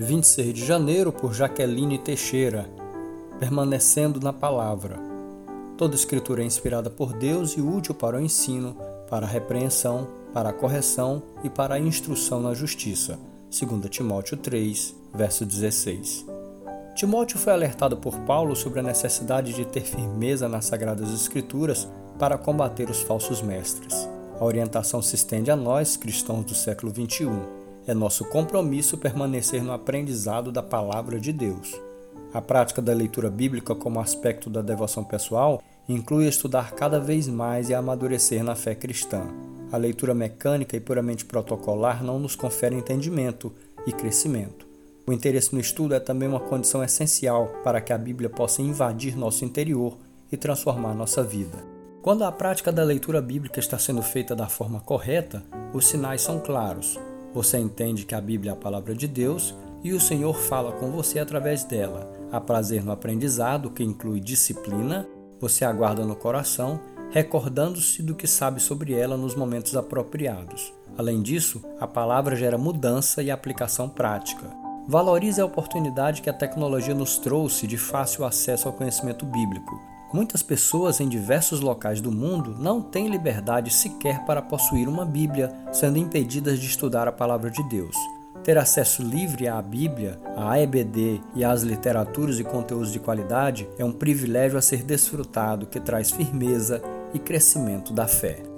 26 de janeiro, por Jaqueline Teixeira. Permanecendo na Palavra. Toda Escritura é inspirada por Deus e útil para o ensino, para a repreensão, para a correção e para a instrução na justiça. 2 Timóteo 3, verso 16. Timóteo foi alertado por Paulo sobre a necessidade de ter firmeza nas Sagradas Escrituras para combater os falsos mestres. A orientação se estende a nós, cristãos do século XXI é nosso compromisso permanecer no aprendizado da palavra de Deus. A prática da leitura bíblica como aspecto da devoção pessoal inclui estudar cada vez mais e amadurecer na fé cristã. A leitura mecânica e puramente protocolar não nos confere entendimento e crescimento. O interesse no estudo é também uma condição essencial para que a Bíblia possa invadir nosso interior e transformar nossa vida. Quando a prática da leitura bíblica está sendo feita da forma correta, os sinais são claros. Você entende que a Bíblia é a palavra de Deus e o Senhor fala com você através dela. Há prazer no aprendizado, que inclui disciplina, você aguarda no coração, recordando-se do que sabe sobre ela nos momentos apropriados. Além disso, a palavra gera mudança e aplicação prática. Valorize a oportunidade que a tecnologia nos trouxe de fácil acesso ao conhecimento bíblico. Muitas pessoas em diversos locais do mundo não têm liberdade sequer para possuir uma Bíblia, sendo impedidas de estudar a palavra de Deus. Ter acesso livre à Bíblia, à EBD e às literaturas e conteúdos de qualidade é um privilégio a ser desfrutado que traz firmeza e crescimento da fé.